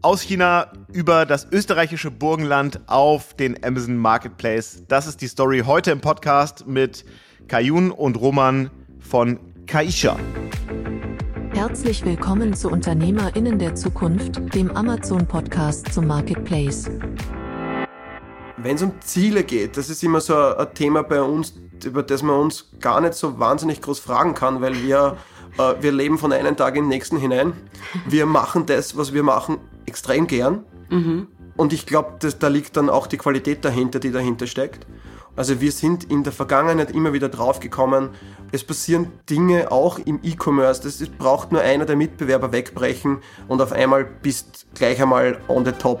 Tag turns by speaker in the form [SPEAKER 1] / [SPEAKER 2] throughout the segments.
[SPEAKER 1] Aus China über das österreichische Burgenland auf den Amazon Marketplace. Das ist die Story heute im Podcast mit Kayun und Roman von Kaisha.
[SPEAKER 2] Herzlich willkommen zu UnternehmerInnen der Zukunft, dem Amazon-Podcast zum Marketplace.
[SPEAKER 3] Wenn es um Ziele geht, das ist immer so ein Thema bei uns, über das man uns gar nicht so wahnsinnig groß fragen kann, weil wir, wir leben von einem Tag in den nächsten hinein. Wir machen das, was wir machen, extrem gern. Mhm. Und ich glaube, da liegt dann auch die Qualität dahinter, die dahinter steckt. Also wir sind in der Vergangenheit immer wieder draufgekommen, es passieren Dinge auch im E-Commerce. Das braucht nur einer der Mitbewerber wegbrechen und auf einmal bist gleich einmal on the top.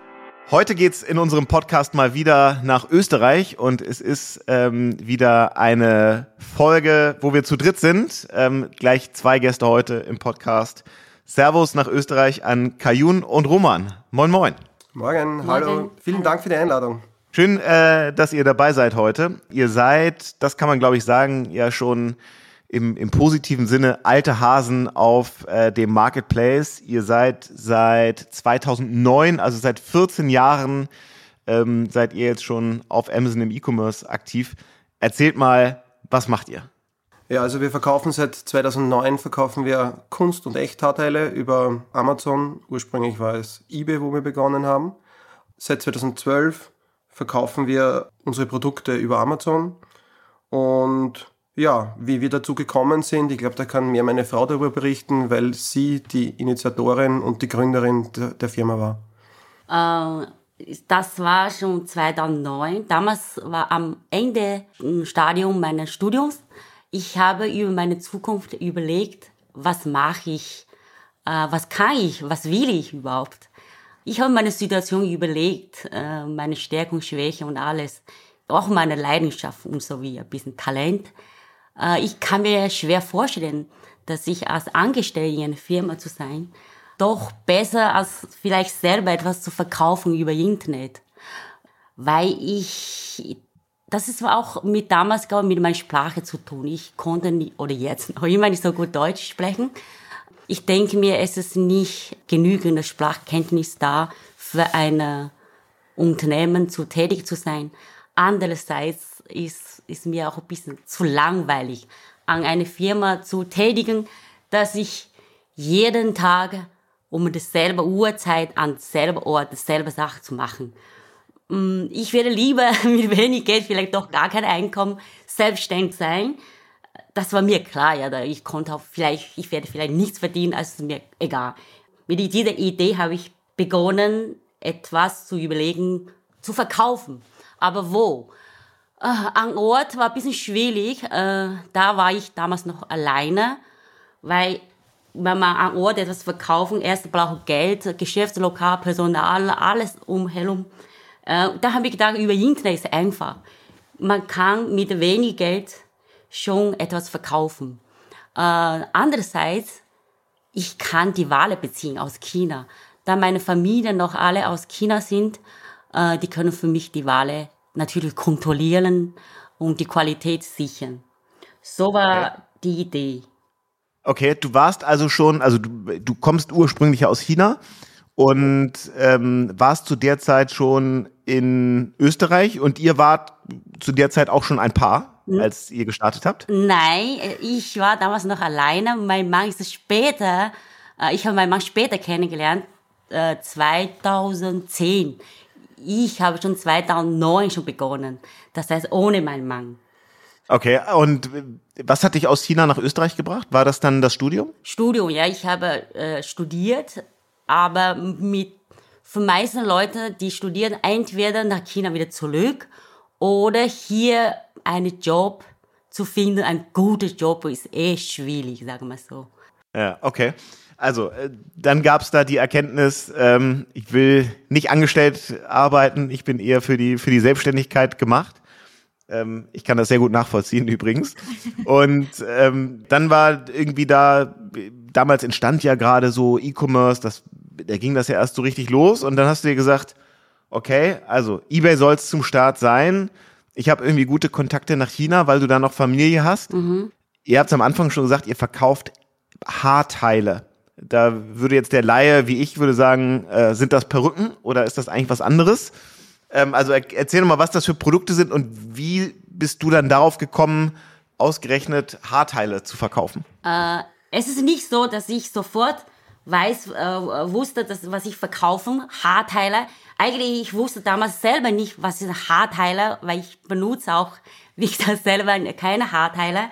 [SPEAKER 1] Heute geht's in unserem Podcast mal wieder nach Österreich und es ist ähm, wieder eine Folge, wo wir zu dritt sind. Ähm, gleich zwei Gäste heute im Podcast. Servus nach Österreich an Kayun und Roman. Moin, moin.
[SPEAKER 3] Morgen, hallo. Vielen Dank für die Einladung.
[SPEAKER 1] Schön, äh, dass ihr dabei seid heute. Ihr seid, das kann man glaube ich sagen, ja schon im, im positiven Sinne alte Hasen auf äh, dem Marketplace. Ihr seid seit 2009, also seit 14 Jahren, ähm, seid ihr jetzt schon auf Amazon im E-Commerce aktiv. Erzählt mal, was macht ihr?
[SPEAKER 3] Ja, also wir verkaufen seit 2009 verkaufen wir Kunst- und Echthaarteile über Amazon. Ursprünglich war es eBay, wo wir begonnen haben. Seit 2012 verkaufen wir unsere Produkte über Amazon. Und ja, wie wir dazu gekommen sind, ich glaube, da kann mir meine Frau darüber berichten, weil sie die Initiatorin und die Gründerin der, Firma
[SPEAKER 4] war. Äh, das war schon 2009. Damals war am Ende im Stadium meines Studiums ich habe über meine Zukunft überlegt, was mache ich, äh, was kann ich, was will ich überhaupt. Ich habe meine Situation überlegt, äh, meine Stärkung, Schwäche und alles, auch meine Leidenschaft und so wie ein bisschen Talent. Äh, ich kann mir schwer vorstellen, dass ich als Angestellte in einer Firma zu sein, doch besser als vielleicht selber etwas zu verkaufen über Internet. Weil ich das ist auch mit damals glaube mit meiner Sprache zu tun. Ich konnte nicht, oder jetzt noch immer nicht so gut Deutsch sprechen. Ich denke mir, es ist nicht genügende Sprachkenntnis da, für ein Unternehmen zu tätig zu sein. Andererseits ist, ist mir auch ein bisschen zu langweilig, an eine Firma zu tätigen, dass ich jeden Tag um dasselbe Uhrzeit an selber Ort dasselbe Sache zu machen. Mm, ich werde lieber mit wenig Geld, vielleicht doch gar kein Einkommen, selbstständig sein. Das war mir klar, ja. Ich konnte auch vielleicht, ich werde vielleicht nichts verdienen, also ist mir egal. Mit dieser Idee habe ich begonnen, etwas zu überlegen, zu verkaufen. Aber wo? Äh, an Ort war ein bisschen schwierig. Äh, da war ich damals noch alleine, weil wenn man an Ort etwas verkaufen, erst braucht Geld, Geschäftslokal, Personal, alles umherum. Äh, da habe ich gedacht, über Internet ist einfach. Man kann mit wenig Geld schon etwas verkaufen. Äh, andererseits, ich kann die Ware beziehen aus China. Da meine Familie noch alle aus China sind, die können für mich die Ware natürlich kontrollieren und die Qualität sichern. So war okay. die Idee.
[SPEAKER 1] Okay, du warst also schon, also du, du kommst ursprünglich aus China und ähm, warst zu der Zeit schon in Österreich und ihr wart zu der Zeit auch schon ein Paar, hm? als ihr gestartet habt?
[SPEAKER 4] Nein, ich war damals noch alleine. Mein Mann ist später, äh, ich habe meinen Mann später kennengelernt, äh, 2010. Ich habe schon 2009 schon begonnen. Das heißt, ohne meinen Mann.
[SPEAKER 1] Okay, und was hat dich aus China nach Österreich gebracht? War das dann das Studium?
[SPEAKER 4] Studium, ja. Ich habe äh, studiert aber mit für meisten Leute, die studieren, entweder nach China wieder zurück oder hier einen Job zu finden, ein guter Job ist eh schwierig, sagen wir so.
[SPEAKER 1] Ja, okay. Also, äh, dann gab es da die Erkenntnis, ähm, ich will nicht angestellt arbeiten, ich bin eher für die, für die Selbstständigkeit gemacht. Ähm, ich kann das sehr gut nachvollziehen übrigens. Und ähm, dann war irgendwie da, damals entstand ja gerade so E-Commerce, das, da ging das ja erst so richtig los und dann hast du dir gesagt, okay, also eBay soll es zum Start sein. Ich habe irgendwie gute Kontakte nach China, weil du da noch Familie hast. Mhm. Ihr habt am Anfang schon gesagt, ihr verkauft Haarteile. Da würde jetzt der Laie, wie ich, würde sagen, äh, sind das Perücken oder ist das eigentlich was anderes? Ähm, also er, erzähl mal, was das für Produkte sind und wie bist du dann darauf gekommen, ausgerechnet Haarteile zu verkaufen?
[SPEAKER 4] Äh, es ist nicht so, dass ich sofort weiß, äh, wusste, dass, was ich verkaufe, Haarteile. Eigentlich, ich wusste damals selber nicht, was ist Haarteile, weil ich benutze auch, wie ich das selber, keine Haarteile.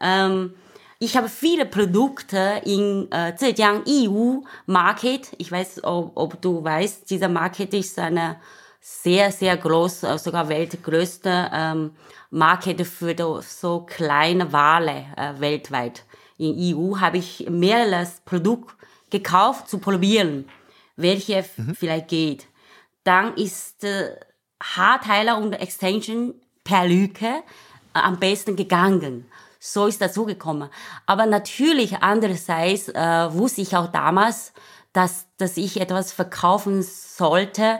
[SPEAKER 4] Ähm, ich habe viele Produkte in äh, Zhejiang EU Market. Ich weiß, ob, ob du weißt, dieser Market ist eine sehr, sehr groß, äh, sogar weltgrößte ähm, Market für so kleine Wale äh, weltweit. In EU habe ich mehrere Produkte gekauft zu probieren, welche mhm. vielleicht geht. Dann ist äh, Haarteiler und Extension Perücke äh, am besten gegangen so ist dazu gekommen. Aber natürlich andererseits äh, wusste ich auch damals, dass, dass ich etwas verkaufen sollte,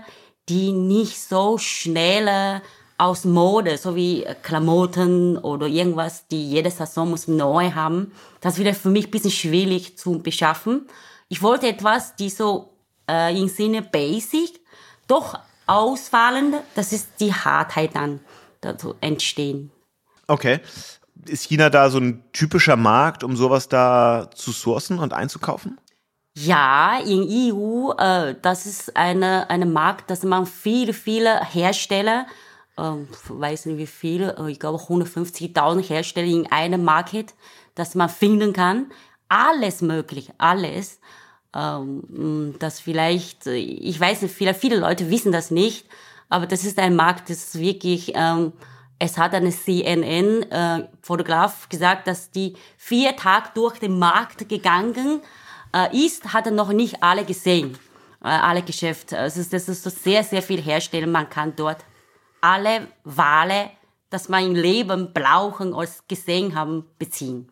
[SPEAKER 4] die nicht so schnell äh, aus Mode, so wie Klamotten oder irgendwas, die jede Saison muss neu haben. Das wird für mich ein bisschen schwierig zu beschaffen. Ich wollte etwas, die so äh, im Sinne basic, doch ausfallend, das ist die Hartheit dann dazu entstehen.
[SPEAKER 1] Okay ist China da so ein typischer Markt, um sowas da zu sourcen und einzukaufen?
[SPEAKER 4] Ja, in EU, äh, das ist eine, eine Markt, dass man viele, viele Hersteller, äh, weiß nicht wie viele, äh, ich glaube 150.000 Hersteller in einem Market, dass man finden kann. Alles möglich, alles. Ähm, das vielleicht, ich weiß nicht, viele, viele Leute wissen das nicht, aber das ist ein Markt, das wirklich, ähm, es hat eine CNN-Fotograf äh, gesagt, dass die vier Tage durch den Markt gegangen äh, ist, hat er noch nicht alle gesehen, äh, alle Geschäfte. Also das ist so sehr, sehr viel herstellen. Man kann dort alle Wale, dass man im Leben brauchen oder gesehen haben, beziehen.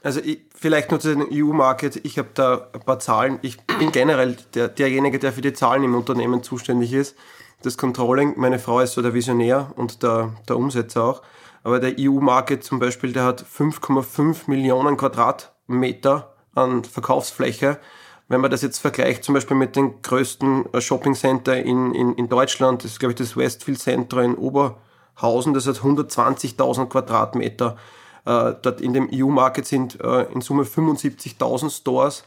[SPEAKER 3] Also ich, vielleicht nur zu den EU-Market. Ich habe da ein paar Zahlen. Ich bin generell der, derjenige, der für die Zahlen im Unternehmen zuständig ist das Controlling. Meine Frau ist so der Visionär und der, der Umsetzer auch. Aber der EU-Market zum Beispiel, der hat 5,5 Millionen Quadratmeter an Verkaufsfläche. Wenn man das jetzt vergleicht zum Beispiel mit den größten äh, Shopping Center in, in, in Deutschland, das ist glaube ich das Westfield Center in Oberhausen, das hat 120.000 Quadratmeter. Äh, dort in dem EU-Market sind äh, in Summe 75.000 Stores,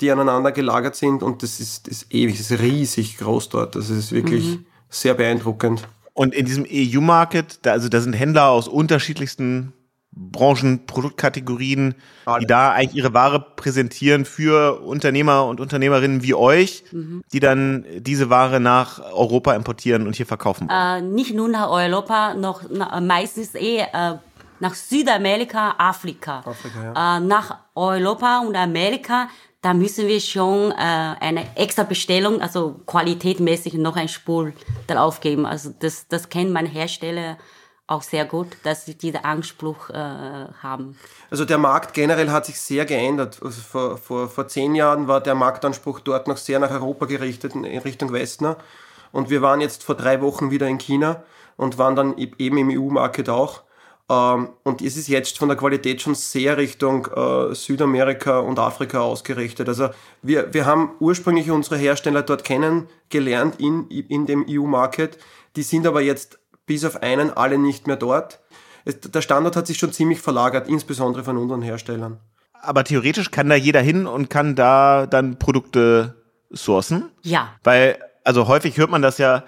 [SPEAKER 3] die aneinander gelagert sind und das ist, ist ewig, das ist riesig groß dort. Das ist wirklich mhm sehr beeindruckend.
[SPEAKER 1] Und in diesem EU-Market, da, also da sind Händler aus unterschiedlichsten Branchen, Produktkategorien, Alle. die da eigentlich ihre Ware präsentieren für Unternehmer und Unternehmerinnen wie euch, mhm. die dann diese Ware nach Europa importieren und hier verkaufen.
[SPEAKER 4] Äh, nicht nur nach Europa, noch na, meistens eh äh, nach Südamerika, Afrika. Afrika ja. äh, nach Europa und Amerika da müssen wir schon äh, eine extra Bestellung, also qualitätmäßig noch ein Spur darauf geben. Also das, das kennt mein Hersteller auch sehr gut, dass sie diesen Anspruch äh, haben.
[SPEAKER 3] Also der Markt generell hat sich sehr geändert. Also vor, vor, vor zehn Jahren war der Marktanspruch dort noch sehr nach Europa gerichtet, in Richtung Westner. Und wir waren jetzt vor drei Wochen wieder in China und waren dann eben im EU-Market auch. Ähm, und es ist jetzt von der Qualität schon sehr Richtung äh, Südamerika und Afrika ausgerichtet. Also wir, wir haben ursprünglich unsere Hersteller dort kennengelernt in, in dem EU-Market. Die sind aber jetzt bis auf einen alle nicht mehr dort. Es, der Standort hat sich schon ziemlich verlagert, insbesondere von unseren Herstellern.
[SPEAKER 1] Aber theoretisch kann da jeder hin und kann da dann Produkte sourcen?
[SPEAKER 4] Ja.
[SPEAKER 1] Weil, also häufig hört man das ja,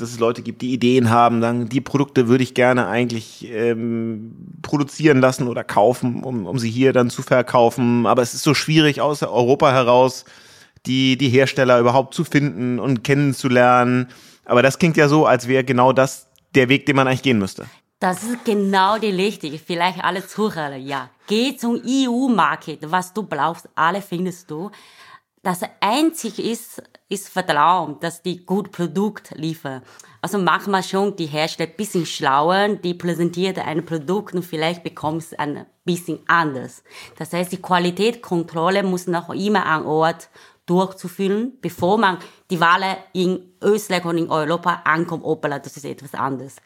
[SPEAKER 1] dass es Leute gibt, die Ideen haben, sagen, die Produkte würde ich gerne eigentlich ähm, produzieren lassen oder kaufen, um, um sie hier dann zu verkaufen. Aber es ist so schwierig aus Europa heraus, die, die Hersteller überhaupt zu finden und kennenzulernen. Aber das klingt ja so, als wäre genau das der Weg, den man eigentlich gehen müsste.
[SPEAKER 4] Das ist genau die richtige. Vielleicht alle Zuhörer, ja. Geh zum EU-Market. Was du brauchst, alle findest du. Das einzige ist, ist Vertrauen, dass die gut Produkt liefern. Also manchmal schon die Hersteller ein bisschen schlauer, die präsentiert ein Produkt und vielleicht bekommt es ein bisschen anders. Das heißt, die Qualitätskontrolle muss noch immer an Ort durchzuführen, bevor man die Wale in Österreich und in Europa ankommt. Opala, das ist etwas anderes.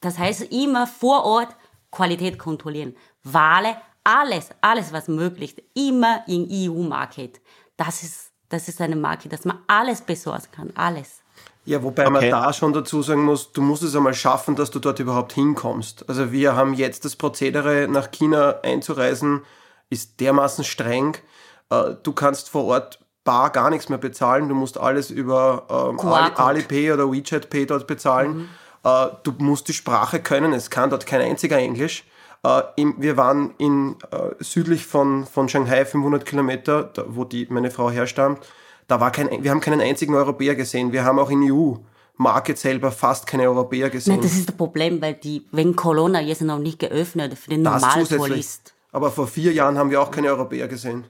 [SPEAKER 4] Das heißt, immer vor Ort Qualität kontrollieren. Wale, alles, alles was möglich ist, immer in EU-Market. Das ist, das ist eine Marke, dass man alles besorgen kann, alles.
[SPEAKER 3] Ja, wobei okay. man da schon dazu sagen muss, du musst es einmal schaffen, dass du dort überhaupt hinkommst. Also wir haben jetzt das Prozedere, nach China einzureisen, ist dermaßen streng. Äh, du kannst vor Ort bar gar nichts mehr bezahlen. Du musst alles über ähm, Alipay oder WeChat Pay dort bezahlen. Mhm. Äh, du musst die Sprache können. Es kann dort kein einziger Englisch. Äh, wir waren in, äh, südlich von, von Shanghai, 500 Kilometer, da, wo die, meine Frau herstammt. Da war kein, wir haben keinen einzigen Europäer gesehen. Wir haben auch in EU Market selber fast keine Europäer gesehen.
[SPEAKER 4] Nein, das ist das Problem, weil die, wenn Corona jetzt noch nicht geöffnet für den normalen Tourist.
[SPEAKER 3] Aber vor vier Jahren haben wir auch keine Europäer gesehen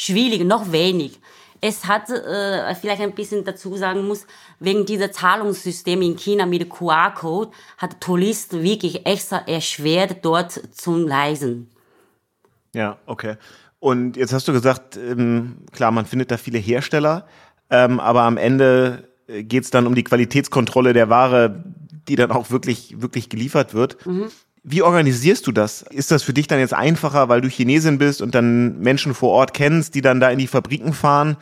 [SPEAKER 4] schwierig, noch wenig. Es hat äh, vielleicht ein bisschen dazu sagen muss, wegen dieser Zahlungssysteme in China mit QR-Code hat Touristen wirklich extra erschwert, dort zu reisen.
[SPEAKER 1] Ja, okay. Und jetzt hast du gesagt, ähm, klar, man findet da viele Hersteller, ähm, aber am Ende äh, geht es dann um die Qualitätskontrolle der Ware, die dann auch wirklich, wirklich geliefert wird. Mhm. Wie organisierst du das? Ist das für dich dann jetzt einfacher, weil du Chinesin bist und dann Menschen vor Ort kennst, die dann da in die Fabriken fahren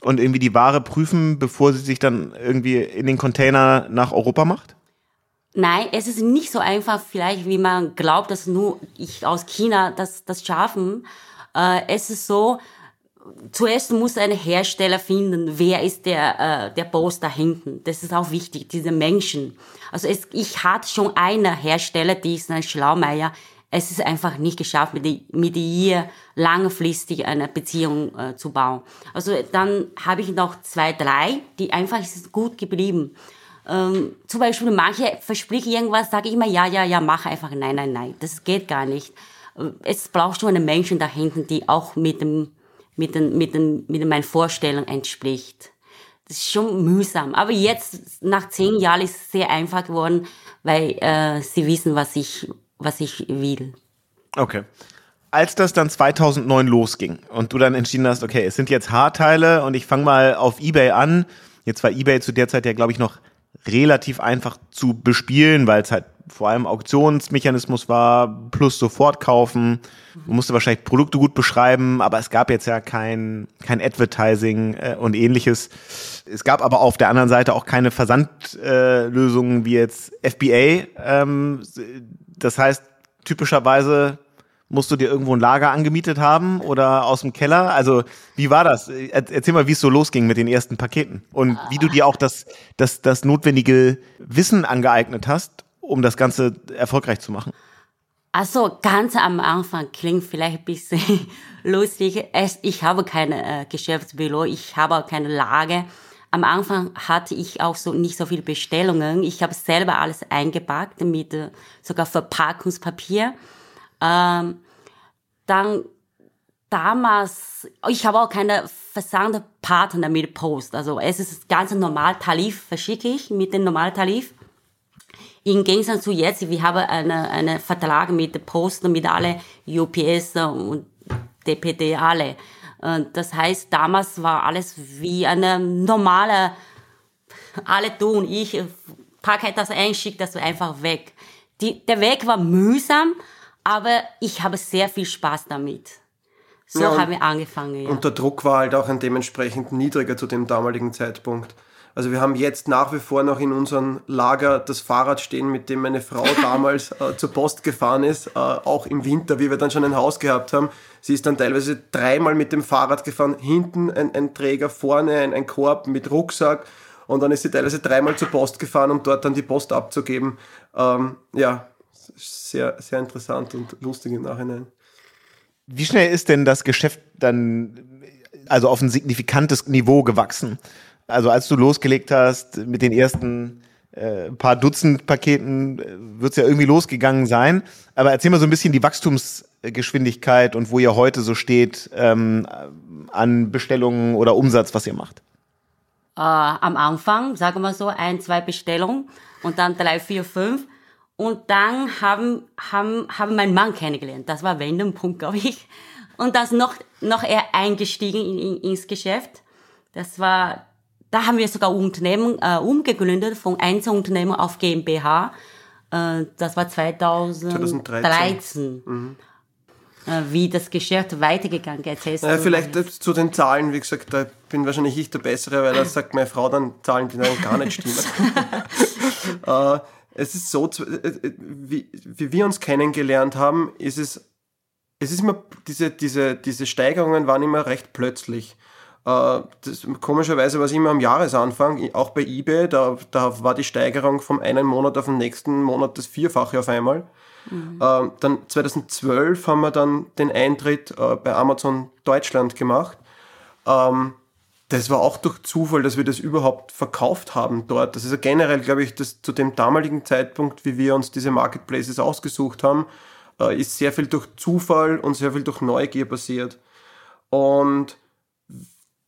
[SPEAKER 1] und irgendwie die Ware prüfen, bevor sie sich dann irgendwie in den Container nach Europa macht?
[SPEAKER 4] Nein, es ist nicht so einfach, vielleicht wie man glaubt, dass nur ich aus China das, das schaffen. Äh, es ist so, zuerst muss ein Hersteller finden, wer ist der, äh, der Boss da hinten. Das ist auch wichtig, diese Menschen. Also es, ich hatte schon einen Hersteller, die ist ein Schlaumeier. Es ist einfach nicht geschafft, mit, mit ihr langfristig eine Beziehung äh, zu bauen. Also dann habe ich noch zwei, drei, die einfach ist gut geblieben. Ähm, zum Beispiel manche versprechen irgendwas, sage ich immer, ja, ja, ja, mach einfach, nein, nein, nein. Das geht gar nicht. Es braucht schon einen Menschen da hinten, die auch mit dem mit, den, mit, den, mit meinen Vorstellungen entspricht. Das ist schon mühsam. Aber jetzt, nach zehn Jahren, ist es sehr einfach geworden, weil äh, sie wissen, was ich, was ich will.
[SPEAKER 1] Okay. Als das dann 2009 losging und du dann entschieden hast, okay, es sind jetzt Haarteile und ich fange mal auf eBay an. Jetzt war eBay zu der Zeit ja, glaube ich, noch relativ einfach zu bespielen, weil es halt vor allem Auktionsmechanismus war, plus sofort kaufen. Man musste wahrscheinlich Produkte gut beschreiben, aber es gab jetzt ja kein, kein Advertising äh, und ähnliches. Es gab aber auf der anderen Seite auch keine Versandlösungen äh, wie jetzt FBA. Ähm, das heißt, typischerweise musst du dir irgendwo ein Lager angemietet haben oder aus dem Keller? Also wie war das? Erzähl mal, wie es so losging mit den ersten Paketen und wie du dir auch das, das, das notwendige Wissen angeeignet hast, um das Ganze erfolgreich zu machen?
[SPEAKER 4] Also ganz am Anfang klingt vielleicht ein bisschen lustig. Ich habe kein äh, Geschäftsbüro, ich habe auch keine Lage. Am Anfang hatte ich auch so nicht so viele Bestellungen. Ich habe selber alles eingepackt mit äh, sogar Verpackungspapier. Ähm, dann damals, ich habe auch keine Versandpartner mit Post. Also es ist ganz normal Tarif verschicke ich mit dem Normaltarif. Im Gegensatz zu jetzt, wir haben einen eine Vertrag mit Post, mit alle UPS und DPD alle. Das heißt, damals war alles wie eine normale, alle tun. Ich packe das ein, schicke das einfach weg. Die, der Weg war mühsam, aber ich habe sehr viel Spaß damit. So ja, haben wir angefangen. Ja.
[SPEAKER 3] Und der Druck war halt auch ein dementsprechend niedriger zu dem damaligen Zeitpunkt. Also wir haben jetzt nach wie vor noch in unserem Lager das Fahrrad stehen, mit dem meine Frau damals äh, zur Post gefahren ist, äh, auch im Winter, wie wir dann schon ein Haus gehabt haben. Sie ist dann teilweise dreimal mit dem Fahrrad gefahren, hinten ein, ein Träger, vorne ein, ein Korb mit Rucksack und dann ist sie teilweise dreimal zur Post gefahren, um dort dann die Post abzugeben. Ähm, ja, sehr, sehr interessant und lustig im Nachhinein.
[SPEAKER 1] Wie schnell ist denn das Geschäft dann also auf ein signifikantes Niveau gewachsen? Also als du losgelegt hast mit den ersten äh, paar Dutzend Paketen äh, wird es ja irgendwie losgegangen sein. Aber erzähl mal so ein bisschen die Wachstumsgeschwindigkeit und wo ihr heute so steht ähm, an Bestellungen oder Umsatz, was ihr macht.
[SPEAKER 4] Äh, am Anfang, sagen wir so, ein, zwei Bestellungen und dann drei, vier, fünf. Und dann haben, haben, haben mein Mann kennengelernt. Das war Wendepunkt, glaube ich. Und das noch, noch eher eingestiegen in, in, ins Geschäft. Das war, da haben wir sogar Unternehmen äh, umgegründet von Einzelunternehmen auf GmbH. Äh, das war 2013. 2013. Mhm. Äh, wie das Geschäft weitergegangen ist.
[SPEAKER 3] Naja, vielleicht zu den Zahlen, wie gesagt, da bin wahrscheinlich ich der Bessere, weil da sagt meine Frau dann Zahlen, die dann gar nicht stimmen. es ist so, äh, äh, wie, wie wir uns kennengelernt haben, ist es, es ist immer, diese, diese, diese Steigerungen waren immer recht plötzlich. Äh, das, komischerweise war es immer am Jahresanfang, auch bei eBay, da, da war die Steigerung vom einen Monat auf den nächsten Monat das Vierfache auf einmal. Mhm. Äh, dann 2012 haben wir dann den Eintritt äh, bei Amazon Deutschland gemacht. Ähm, das war auch durch Zufall, dass wir das überhaupt verkauft haben dort. Das ist ja generell, glaube ich, dass zu dem damaligen Zeitpunkt, wie wir uns diese Marketplaces ausgesucht haben, äh, ist sehr viel durch Zufall und sehr viel durch Neugier passiert. Und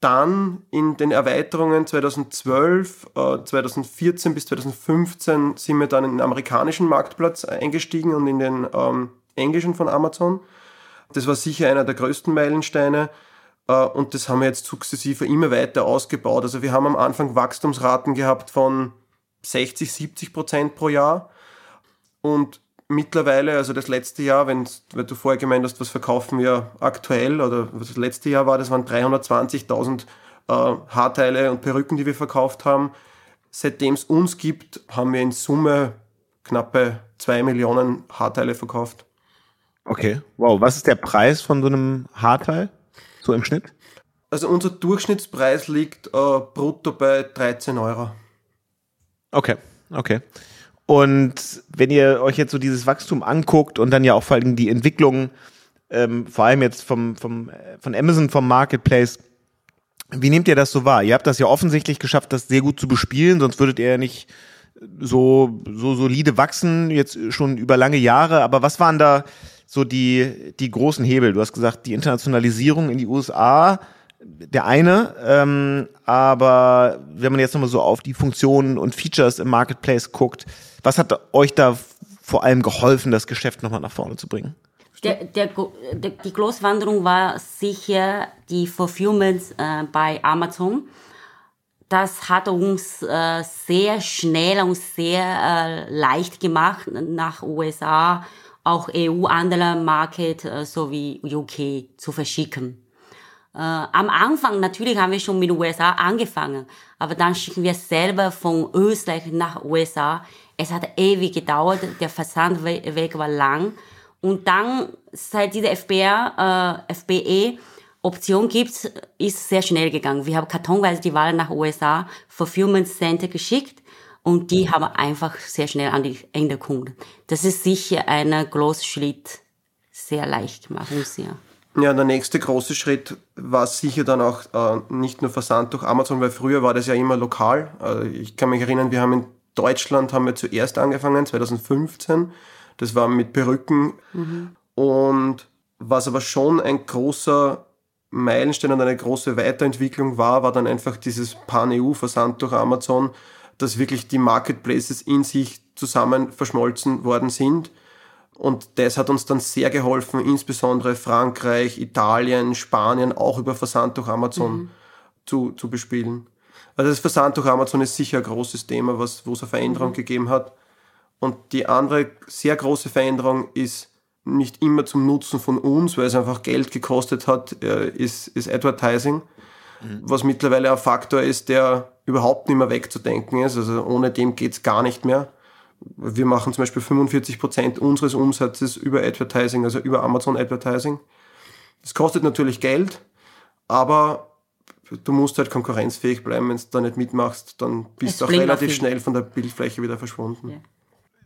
[SPEAKER 3] dann in den Erweiterungen 2012, äh, 2014 bis 2015 sind wir dann in den amerikanischen Marktplatz eingestiegen und in den ähm, englischen von Amazon. Das war sicher einer der größten Meilensteine. Äh, und das haben wir jetzt sukzessive immer weiter ausgebaut. Also wir haben am Anfang Wachstumsraten gehabt von 60, 70 Prozent pro Jahr. Und mittlerweile, also das letzte Jahr, wenn, wenn du vorher gemeint hast, was verkaufen wir aktuell oder was das letzte Jahr war, das waren 320.000 äh, Haarteile und Perücken, die wir verkauft haben. Seitdem es uns gibt, haben wir in Summe knappe 2 Millionen Haarteile verkauft.
[SPEAKER 1] Okay, wow. Was ist der Preis von so einem Haarteil? So im Schnitt?
[SPEAKER 3] Also unser Durchschnittspreis liegt äh, brutto bei 13 Euro.
[SPEAKER 1] Okay, okay. Und wenn ihr euch jetzt so dieses Wachstum anguckt und dann ja auch vor allem die Entwicklung, ähm, vor allem jetzt vom, vom, von Amazon, vom Marketplace, wie nehmt ihr das so wahr? Ihr habt das ja offensichtlich geschafft, das sehr gut zu bespielen, sonst würdet ihr ja nicht so, so solide wachsen, jetzt schon über lange Jahre. Aber was waren da so die, die großen Hebel? Du hast gesagt, die Internationalisierung in die USA, der eine, ähm, aber wenn man jetzt nochmal so auf die Funktionen und Features im Marketplace guckt, was hat euch da vor allem geholfen, das Geschäft nochmal nach vorne zu bringen?
[SPEAKER 4] Der, der, der, die Großwanderung war sicher die Fulfillment äh, bei Amazon. Das hat uns äh, sehr schnell und sehr äh, leicht gemacht, nach USA, auch EU, andere Market äh, sowie UK zu verschicken. Äh, am Anfang natürlich haben wir schon mit USA angefangen, aber dann schicken wir selber von Österreich nach USA. Es hat ewig gedauert, der Versandweg war lang. Und dann, seit diese FBA, äh, FBE Option gibt, ist sehr schnell gegangen. Wir haben kartonweise die Ware nach USA, Fulfillment Center geschickt und die haben einfach sehr schnell an die Endkunden. Das ist sicher ein großer Schritt, sehr leicht gemacht uns, ja.
[SPEAKER 3] Ja, der nächste große Schritt war sicher dann auch äh, nicht nur Versand durch Amazon, weil früher war das ja immer lokal. Äh, ich kann mich erinnern, wir haben in Deutschland haben wir zuerst angefangen, 2015. Das war mit Perücken. Mhm. Und was aber schon ein großer Meilenstein und eine große Weiterentwicklung war, war dann einfach dieses Pan-EU-Versand durch Amazon, dass wirklich die Marketplaces in sich zusammen verschmolzen worden sind und das hat uns dann sehr geholfen, insbesondere Frankreich, Italien, Spanien auch über Versand durch Amazon mhm. zu, zu bespielen. Also das Versand durch Amazon ist sicher ein großes Thema, was, wo es eine Veränderung mhm. gegeben hat. Und die andere sehr große Veränderung ist nicht immer zum Nutzen von uns, weil es einfach Geld gekostet hat, äh, ist, ist Advertising, mhm. was mittlerweile ein Faktor ist, der überhaupt nicht mehr wegzudenken ist. Also ohne dem geht es gar nicht mehr wir machen zum Beispiel 45 Prozent unseres Umsatzes über Advertising, also über Amazon Advertising. Das kostet natürlich Geld, aber du musst halt konkurrenzfähig bleiben. Wenn du da nicht mitmachst, dann bist du auch relativ schnell von der Bildfläche wieder verschwunden. Ja.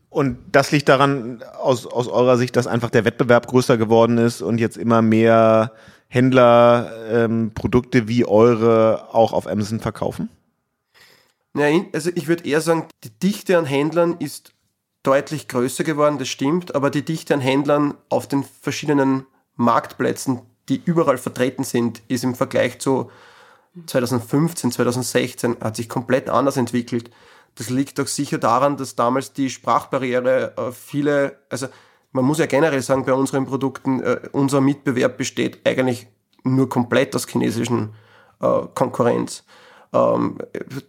[SPEAKER 1] Und das liegt daran, aus, aus eurer Sicht, dass einfach der Wettbewerb größer geworden ist und jetzt immer mehr Händler ähm, Produkte wie eure auch auf Amazon verkaufen?
[SPEAKER 3] Ja, also ich würde eher sagen, die Dichte an Händlern ist deutlich größer geworden, das stimmt, aber die Dichte an Händlern auf den verschiedenen Marktplätzen, die überall vertreten sind, ist im Vergleich zu 2015, 2016 hat sich komplett anders entwickelt. Das liegt doch sicher daran, dass damals die Sprachbarriere äh, viele, also man muss ja generell sagen, bei unseren Produkten, äh, unser Mitbewerb besteht eigentlich nur komplett aus chinesischen äh, Konkurrenz. Ähm,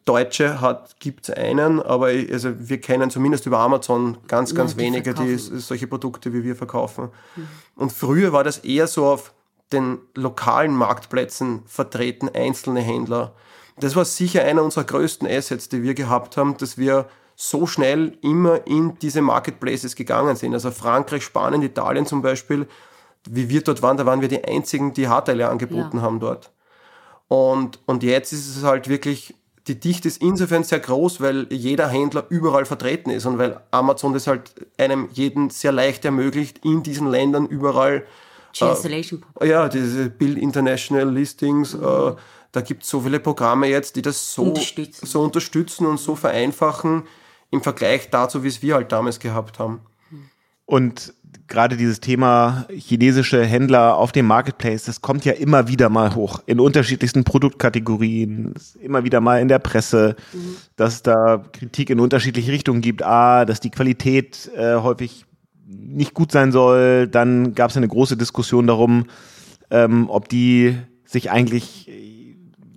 [SPEAKER 3] Deutsche hat gibt's einen, aber also wir kennen zumindest über Amazon ganz, ganz ja, die wenige, die solche Produkte wie wir verkaufen. Mhm. Und früher war das eher so auf den lokalen Marktplätzen vertreten, einzelne Händler. Das war sicher einer unserer größten Assets, die wir gehabt haben, dass wir so schnell immer in diese Marketplaces gegangen sind. Also Frankreich, Spanien, Italien zum Beispiel, wie wir dort waren, da waren wir die einzigen, die Hardteile angeboten ja. haben dort. Und, und jetzt ist es halt wirklich, die Dichte ist insofern sehr groß, weil jeder Händler überall vertreten ist und weil Amazon das halt einem jeden sehr leicht ermöglicht, in diesen Ländern überall
[SPEAKER 4] Cancellation.
[SPEAKER 3] Äh, ja, diese Build International Listings. Mhm. Äh, da gibt es so viele Programme jetzt, die das so unterstützen. so unterstützen und so vereinfachen im Vergleich dazu, wie es wir halt damals gehabt haben.
[SPEAKER 1] Und gerade dieses Thema chinesische Händler auf dem Marketplace, das kommt ja immer wieder mal hoch in unterschiedlichsten Produktkategorien, immer wieder mal in der Presse, mhm. dass da Kritik in unterschiedliche Richtungen gibt. A, dass die Qualität äh, häufig nicht gut sein soll. Dann gab es eine große Diskussion darum, ähm, ob die sich eigentlich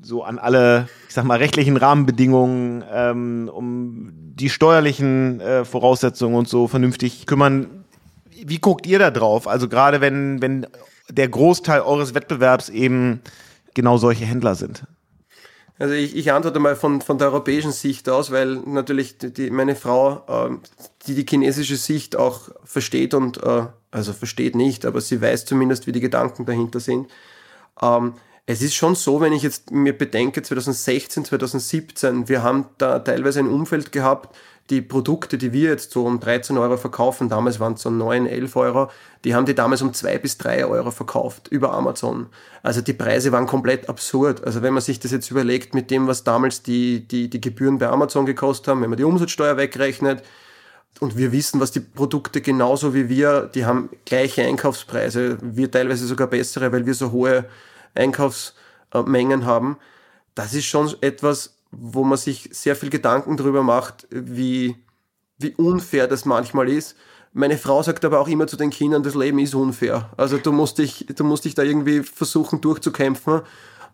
[SPEAKER 1] so an alle, ich sag mal, rechtlichen Rahmenbedingungen, ähm, um die steuerlichen äh, Voraussetzungen und so vernünftig kümmern. Wie guckt ihr da drauf? Also gerade wenn, wenn der Großteil eures Wettbewerbs eben genau solche Händler sind.
[SPEAKER 3] Also ich, ich antworte mal von, von der europäischen Sicht aus, weil natürlich die, meine Frau, äh, die die chinesische Sicht auch versteht und, äh, also versteht nicht, aber sie weiß zumindest, wie die Gedanken dahinter sind. Ähm, es ist schon so, wenn ich jetzt mir bedenke, 2016, 2017, wir haben da teilweise ein Umfeld gehabt, die Produkte, die wir jetzt so um 13 Euro verkaufen, damals waren es so 9, 11 Euro, die haben die damals um 2 bis 3 Euro verkauft über Amazon. Also die Preise waren komplett absurd. Also wenn man sich das jetzt überlegt mit dem, was damals die, die, die Gebühren bei Amazon gekostet haben, wenn man die Umsatzsteuer wegrechnet, und wir wissen, was die Produkte genauso wie wir, die haben gleiche Einkaufspreise, wir teilweise sogar bessere, weil wir so hohe Einkaufsmengen haben. Das ist schon etwas, wo man sich sehr viel Gedanken darüber macht, wie, wie unfair das manchmal ist. Meine Frau sagt aber auch immer zu den Kindern, das Leben ist unfair. Also du musst dich, du musst dich da irgendwie versuchen durchzukämpfen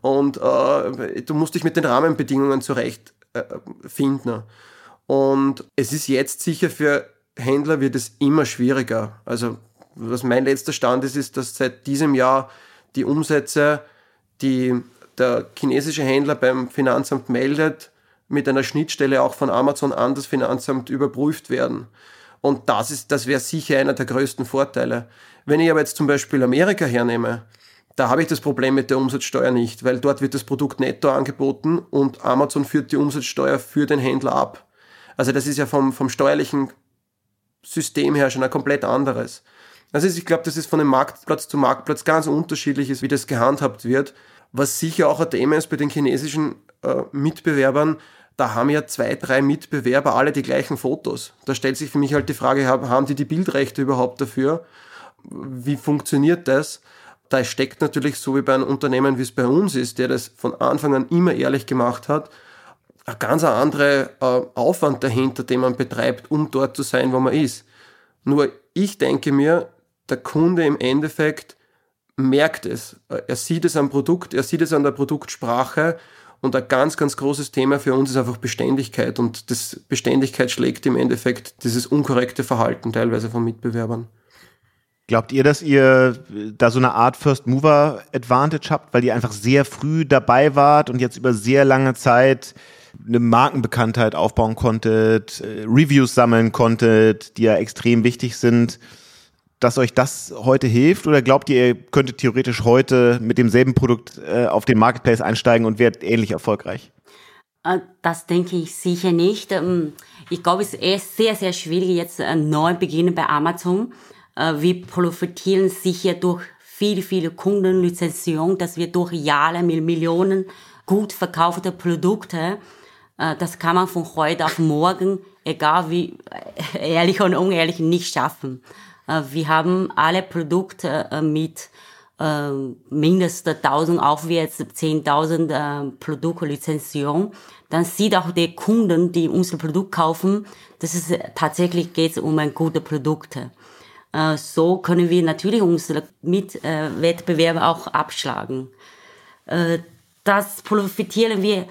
[SPEAKER 3] und äh, du musst dich mit den Rahmenbedingungen zurechtfinden. Äh, und es ist jetzt sicher für Händler wird es immer schwieriger. Also was mein letzter Stand ist, ist, dass seit diesem Jahr die Umsätze, die der chinesische Händler beim Finanzamt meldet, mit einer Schnittstelle auch von Amazon an das Finanzamt überprüft werden. Und das das wäre sicher einer der größten Vorteile. Wenn ich aber jetzt zum Beispiel Amerika hernehme, da habe ich das Problem mit der Umsatzsteuer nicht, weil dort wird das Produkt netto angeboten und Amazon führt die Umsatzsteuer für den Händler ab. Also das ist ja vom, vom steuerlichen System her schon ein komplett anderes. Also ich glaube, das ist von dem Marktplatz zu Marktplatz ganz unterschiedlich ist, wie das gehandhabt wird. Was sicher auch ein Thema ist bei den chinesischen äh, Mitbewerbern, da haben ja zwei, drei Mitbewerber alle die gleichen Fotos. Da stellt sich für mich halt die Frage, haben die die Bildrechte überhaupt dafür? Wie funktioniert das? Da steckt natürlich so wie bei einem Unternehmen, wie es bei uns ist, der das von Anfang an immer ehrlich gemacht hat, ein ganz anderer äh, Aufwand dahinter, den man betreibt, um dort zu sein, wo man ist. Nur ich denke mir, der Kunde im Endeffekt merkt es. Er sieht es am Produkt, er sieht es an der Produktsprache und ein ganz, ganz großes Thema für uns ist einfach Beständigkeit und das Beständigkeit schlägt im Endeffekt dieses unkorrekte Verhalten teilweise von Mitbewerbern.
[SPEAKER 1] Glaubt ihr, dass ihr da so eine Art First Mover Advantage habt, weil ihr einfach sehr früh dabei wart und jetzt über sehr lange Zeit eine Markenbekanntheit aufbauen konntet, äh, Reviews sammeln konntet, die ja extrem wichtig sind? Dass euch das heute hilft oder glaubt ihr, ihr könntet theoretisch heute mit demselben Produkt äh, auf den Marketplace einsteigen und werdet ähnlich erfolgreich?
[SPEAKER 4] Äh, das denke ich sicher nicht. Ähm, ich glaube, es ist sehr, sehr schwierig, jetzt neu beginnen bei Amazon. Äh, wir profitieren sicher durch viele, viele Kundenlizenzierung, dass wir durch Jahre mit Millionen gut verkaufte Produkte Äh, das kann man von heute auf morgen, egal wie ehrlich und unehrlich, nicht schaffen. Äh, wir haben alle Produkte mit mindestens 1000 aufwärts 10.000 Produktlizenzierung. Dann sieht auch der Kunden, die unser Produkt kaufen, dass es tatsächlich geht um ein gute Produkte. So können wir natürlich unsere Mitwettbewerber auch abschlagen. Das profitieren wir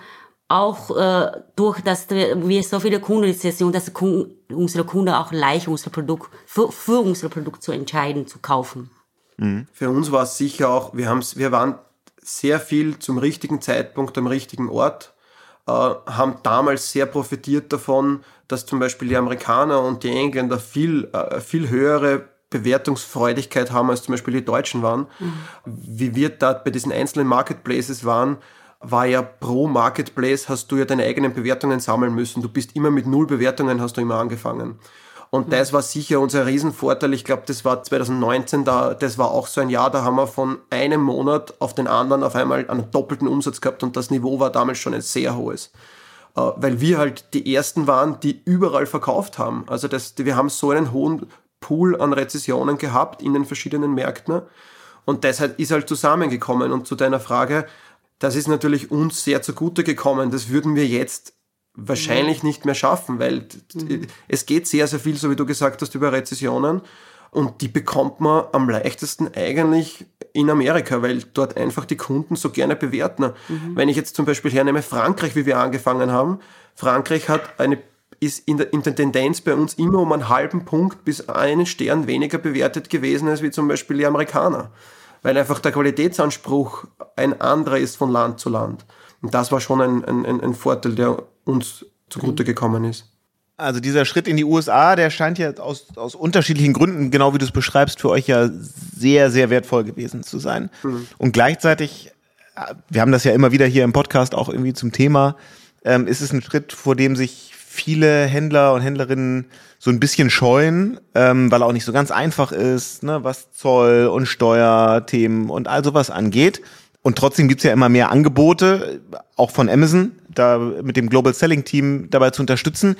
[SPEAKER 4] auch äh, durch, dass wir so viele Kundenrezession, dass unsere Kunden auch leicht unser Produkt für, für unser Produkt zu entscheiden, zu kaufen.
[SPEAKER 3] Mhm. Für uns war es sicher auch, wir, haben's, wir waren sehr viel zum richtigen Zeitpunkt am richtigen Ort, äh, haben damals sehr profitiert davon, dass zum Beispiel die Amerikaner und die Engländer viel, äh, viel höhere Bewertungsfreudigkeit haben, als zum Beispiel die Deutschen waren. Mhm. Wie wir da bei diesen einzelnen Marketplaces waren, war ja pro Marketplace hast du ja deine eigenen Bewertungen sammeln müssen. Du bist immer mit null Bewertungen hast du immer angefangen. Und das war sicher unser Riesenvorteil. Ich glaube, das war 2019, da, das war auch so ein Jahr, da haben wir von einem Monat auf den anderen auf einmal einen doppelten Umsatz gehabt und das Niveau war damals schon ein sehr hohes. Äh, weil wir halt die ersten waren, die überall verkauft haben. Also das, wir haben so einen hohen Pool an Rezessionen gehabt in den verschiedenen Märkten. Und deshalb ist halt zusammengekommen. Und zu deiner Frage, das ist natürlich uns sehr zugute gekommen. Das würden wir jetzt wahrscheinlich mhm. nicht mehr schaffen, weil mhm. es geht sehr, sehr viel, so wie du gesagt hast, über Rezessionen. Und die bekommt man am leichtesten eigentlich in Amerika, weil dort einfach die Kunden so gerne bewerten. Mhm. Wenn ich jetzt zum Beispiel hernehme Frankreich, wie wir angefangen haben, Frankreich hat eine, ist in der, in der Tendenz bei uns immer um einen halben Punkt bis einen Stern weniger bewertet gewesen als wie zum Beispiel die Amerikaner weil einfach der Qualitätsanspruch ein anderer ist von Land zu Land. Und das war schon ein, ein, ein Vorteil, der uns zugute mhm. gekommen ist.
[SPEAKER 1] Also dieser Schritt in die USA, der scheint ja aus, aus unterschiedlichen Gründen, genau wie du es beschreibst, für euch ja sehr, sehr wertvoll gewesen zu sein. Mhm. Und gleichzeitig, wir haben das ja immer wieder hier im Podcast auch irgendwie zum Thema, ähm, ist es ein Schritt, vor dem sich viele Händler und Händlerinnen so ein bisschen scheuen, ähm, weil er auch nicht so ganz einfach ist, ne, was Zoll und Steuerthemen und all sowas angeht. Und trotzdem gibt's ja immer mehr Angebote, auch von Amazon, da mit dem Global Selling Team dabei zu unterstützen.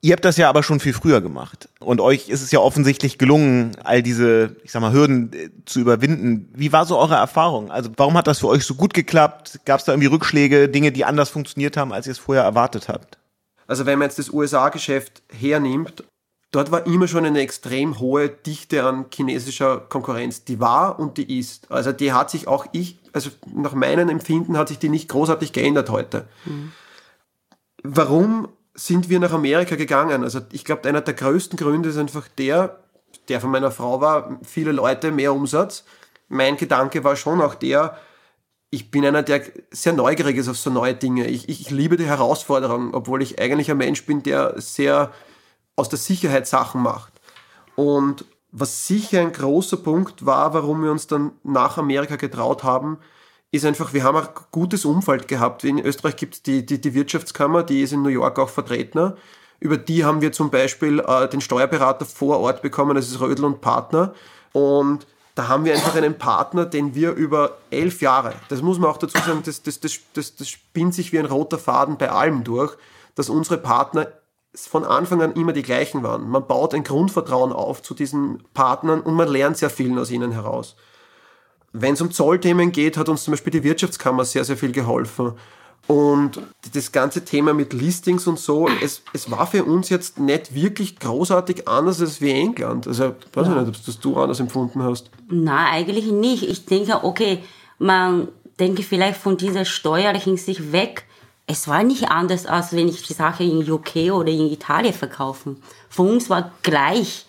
[SPEAKER 1] Ihr habt das ja aber schon viel früher gemacht. Und euch ist es ja offensichtlich gelungen, all diese, ich sag mal, Hürden äh, zu überwinden. Wie war so eure Erfahrung? Also warum hat das für euch so gut geklappt? Gab es da irgendwie Rückschläge, Dinge, die anders funktioniert haben, als ihr es vorher erwartet habt?
[SPEAKER 3] Also wenn man jetzt das USA-Geschäft hernimmt, dort war immer schon eine extrem hohe Dichte an chinesischer Konkurrenz. Die war und die ist. Also die hat sich auch ich, also nach meinem Empfinden hat sich die nicht großartig geändert heute. Mhm. Warum sind wir nach Amerika gegangen? Also ich glaube, einer der größten Gründe ist einfach der, der von meiner Frau war, viele Leute, mehr Umsatz. Mein Gedanke war schon auch der, ich bin einer, der sehr neugierig ist auf so neue Dinge. Ich, ich liebe die Herausforderung, obwohl ich eigentlich ein Mensch bin, der sehr aus der Sicherheit Sachen macht. Und was sicher ein großer Punkt war, warum wir uns dann nach Amerika getraut haben, ist einfach, wir haben ein gutes Umfeld gehabt. In Österreich gibt es die, die, die Wirtschaftskammer, die ist in New York auch vertreten. Über die haben wir zum Beispiel äh, den Steuerberater vor Ort bekommen, das ist Rödel und Partner. Und da haben wir einfach einen Partner, den wir über elf Jahre, das muss man auch dazu sagen, das, das, das, das, das spinnt sich wie ein roter Faden bei allem durch, dass unsere Partner von Anfang an immer die gleichen waren. Man baut ein Grundvertrauen auf zu diesen Partnern und man lernt sehr viel aus ihnen heraus. Wenn es um Zollthemen geht, hat uns zum Beispiel die Wirtschaftskammer sehr, sehr viel geholfen. Und das ganze Thema mit Listings und so, es, es war für uns jetzt nicht wirklich großartig anders als wie England. Also, ich weiß ja. nicht, ob das du anders empfunden hast.
[SPEAKER 4] Na, eigentlich nicht. Ich denke, okay, man denke vielleicht von dieser steuerlichen Sicht weg. Es war nicht anders, als wenn ich die Sache in UK oder in Italien verkaufe. Für uns war gleich.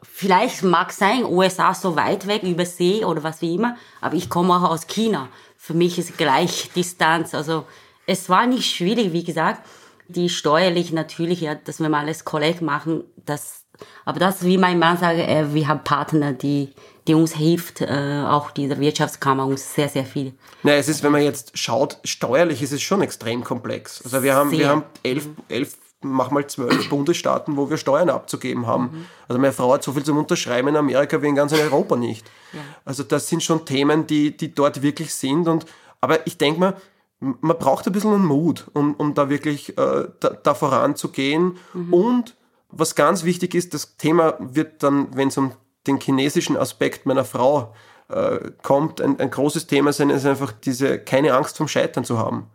[SPEAKER 4] Vielleicht mag sein, USA so weit weg über See oder was wie immer, aber ich komme auch aus China. Für mich ist gleich Distanz. Also es war nicht schwierig, wie gesagt. Die steuerlich natürlich, ja, dass wir mal alles korrekt machen, das, aber das, wie mein Mann sagt, äh, wir haben Partner, die, die uns hilft, äh, auch diese Wirtschaftskammer uns sehr, sehr viel.
[SPEAKER 3] Na, es ist, wenn man jetzt schaut, steuerlich ist es schon extrem komplex. Also wir haben, wir haben elf, elf mach mal zwölf Bundesstaaten, wo wir Steuern abzugeben haben. Mhm. Also meine Frau hat so viel zum Unterschreiben in Amerika wie in ganz Europa nicht. Ja. Also das sind schon Themen, die, die dort wirklich sind. Und, aber ich denke mal, man braucht ein bisschen Mut, um, um da wirklich äh, da, da voranzugehen. Mhm. Und was ganz wichtig ist, das Thema wird dann, wenn es um den chinesischen Aspekt meiner Frau äh, kommt, ein, ein großes Thema sein, ist einfach diese keine Angst vom Scheitern zu haben.